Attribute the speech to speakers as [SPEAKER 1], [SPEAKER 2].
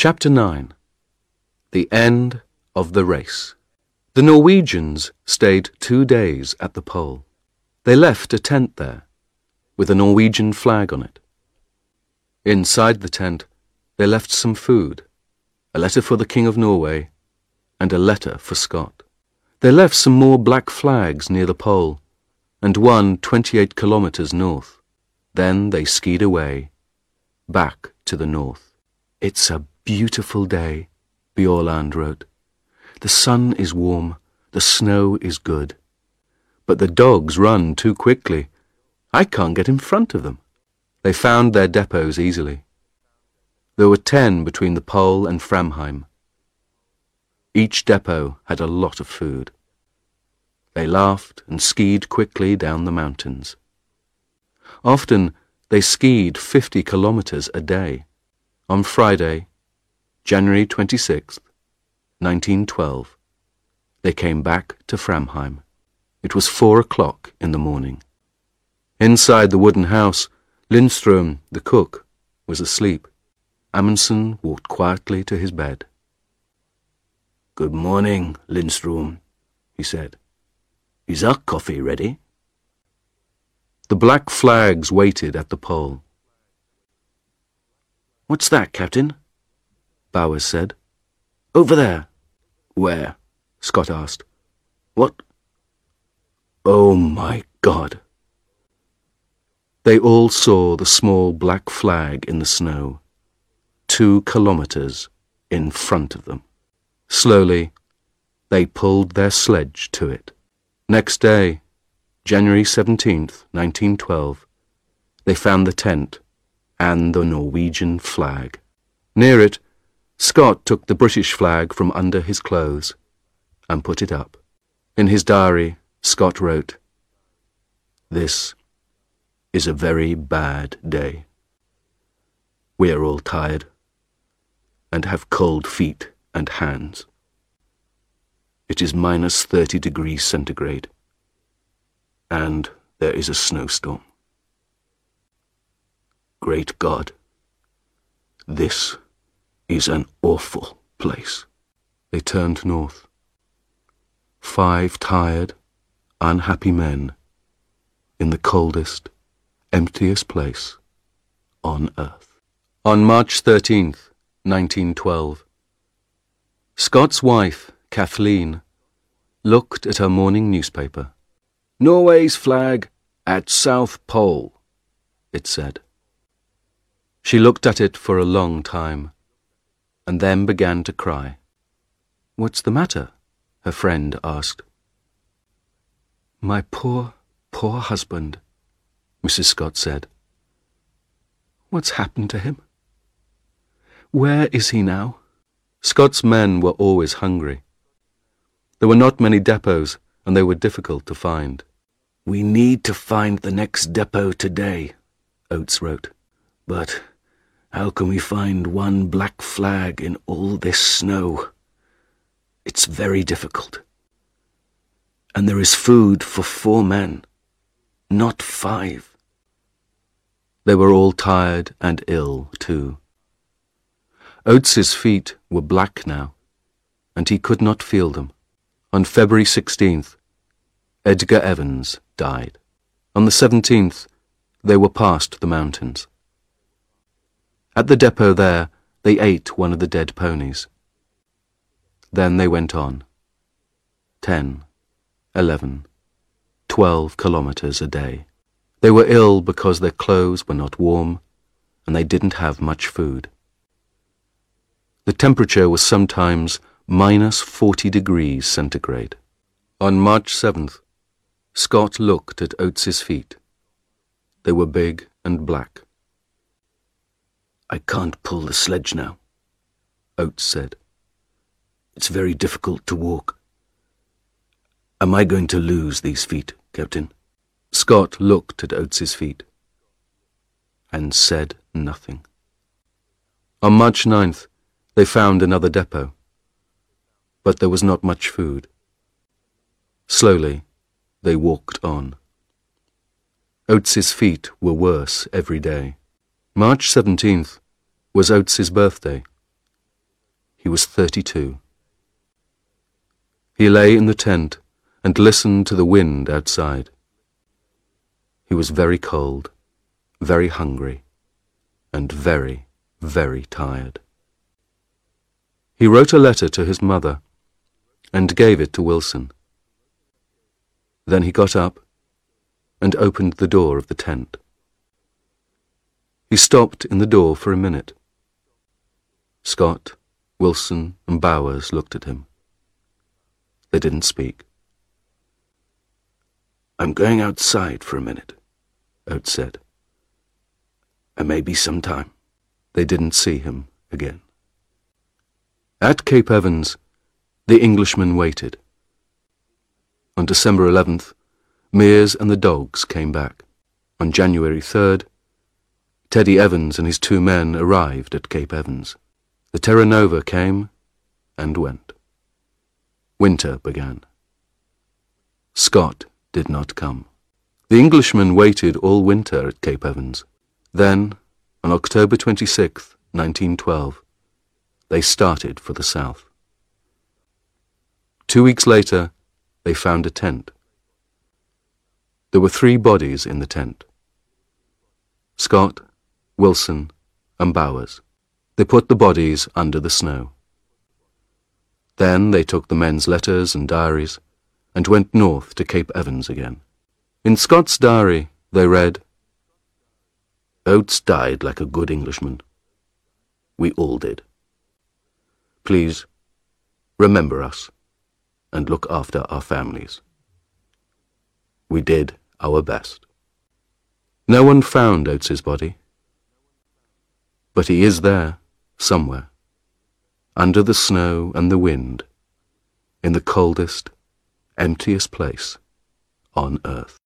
[SPEAKER 1] Chapter 9 The End of the Race. The Norwegians stayed two days at the pole. They left a tent there, with a Norwegian flag on it. Inside the tent, they left some food, a letter for the King of Norway, and a letter for Scott. They left some more black flags near the pole, and one 28 kilometers north. Then they skied away, back to the north. It's a beautiful day, Bjaaland wrote. The sun is warm, the snow is good. But the dogs run too quickly. I can't get in front of them. They found their depots easily. There were ten between the pole and Framheim. Each depot had a lot of food. They laughed and skied quickly down the mountains. Often they skied 50 kilometers a day. On Friday, January 26th, 1912, they came back to Framheim. It was four o'clock in the morning. Inside the wooden house, Lindström, the cook, was asleep. Amundsen walked quietly to his bed.
[SPEAKER 2] Good morning, Lindström, he said. Is our coffee ready?
[SPEAKER 1] The black flags waited at the pole.
[SPEAKER 2] What's that, Captain?
[SPEAKER 1] Bowers said.
[SPEAKER 2] Over there.
[SPEAKER 1] Where? Scott asked.
[SPEAKER 2] What? Oh my God.
[SPEAKER 1] They all saw the small black flag in the snow, two kilometers in front of them. Slowly, they pulled their sledge to it. Next day, January 17th, 1912, they found the tent and the Norwegian flag. Near it, Scott took the British flag from under his clothes and put it up. In his diary, Scott wrote, This is a very bad day. We are all tired and have cold feet and hands. It is minus 30 degrees centigrade, and there is a snowstorm. Great God, this is an awful place. They turned north. Five tired, unhappy men in the coldest, emptiest place on earth. On March 13th, 1912, Scott's wife, Kathleen, looked at her morning newspaper. Norway's flag at South Pole, it said. She looked at it for a long time, and then began to cry. What's the matter? her friend asked. My poor, poor husband, Mrs. Scott said. What's happened to him? Where is he now? Scott's men were always hungry. There were not many depots, and they were difficult to find.
[SPEAKER 2] We need to find the next depot today, Oates wrote. But how can we find one black flag in all this snow? It's very difficult. And there is food for four men, not five.
[SPEAKER 1] They were all tired and ill, too. Oates's feet were black now, and he could not feel them. On February 16th, Edgar Evans died. On the 17th, they were past the mountains. At the depot there, they ate one of the dead ponies. Then they went on. Ten, eleven, twelve kilometers a day. They were ill because their clothes were not warm, and they didn't have much food. The temperature was sometimes minus 40 degrees centigrade. On March 7th, Scott looked at Oates's feet. They were big and black.
[SPEAKER 2] I can't pull the sledge now, Oates said. It's very difficult to walk. Am I going to lose these feet, Captain?
[SPEAKER 1] Scott looked at Oates's feet and said nothing. On March 9th, they found another depot, but there was not much food. Slowly, they walked on. Oates's feet were worse every day. March 17th was Oates's birthday. He was 32. He lay in the tent and listened to the wind outside. He was very cold, very hungry, and very, very tired. He wrote a letter to his mother and gave it to Wilson. Then he got up and opened the door of the tent. He stopped in the door for a minute. Scott, Wilson, and Bowers looked at him. They didn't speak.
[SPEAKER 2] I'm going outside for a minute, Oates said. I may be some time.
[SPEAKER 1] They didn't see him again. At Cape Evans, the Englishman waited. On December 11th, Meares and the dogs came back. On January 3rd, Teddy Evans and his two men arrived at Cape Evans. The Terra Nova came and went. Winter began. Scott did not come. The Englishmen waited all winter at Cape Evans. Then, on October 26, 1912, they started for the south. Two weeks later, they found a tent. There were three bodies in the tent. Scott, Wilson, and Bowers. They put the bodies under the snow. Then they took the men's letters and diaries and went north to Cape Evans again. In Scott's diary, they read,
[SPEAKER 2] Oates died like a good Englishman. We all did. Please, remember us and look after our families. We did our best.
[SPEAKER 1] No one found Oates's body. But he is there, somewhere, under the snow and the wind, in the coldest, emptiest place on earth.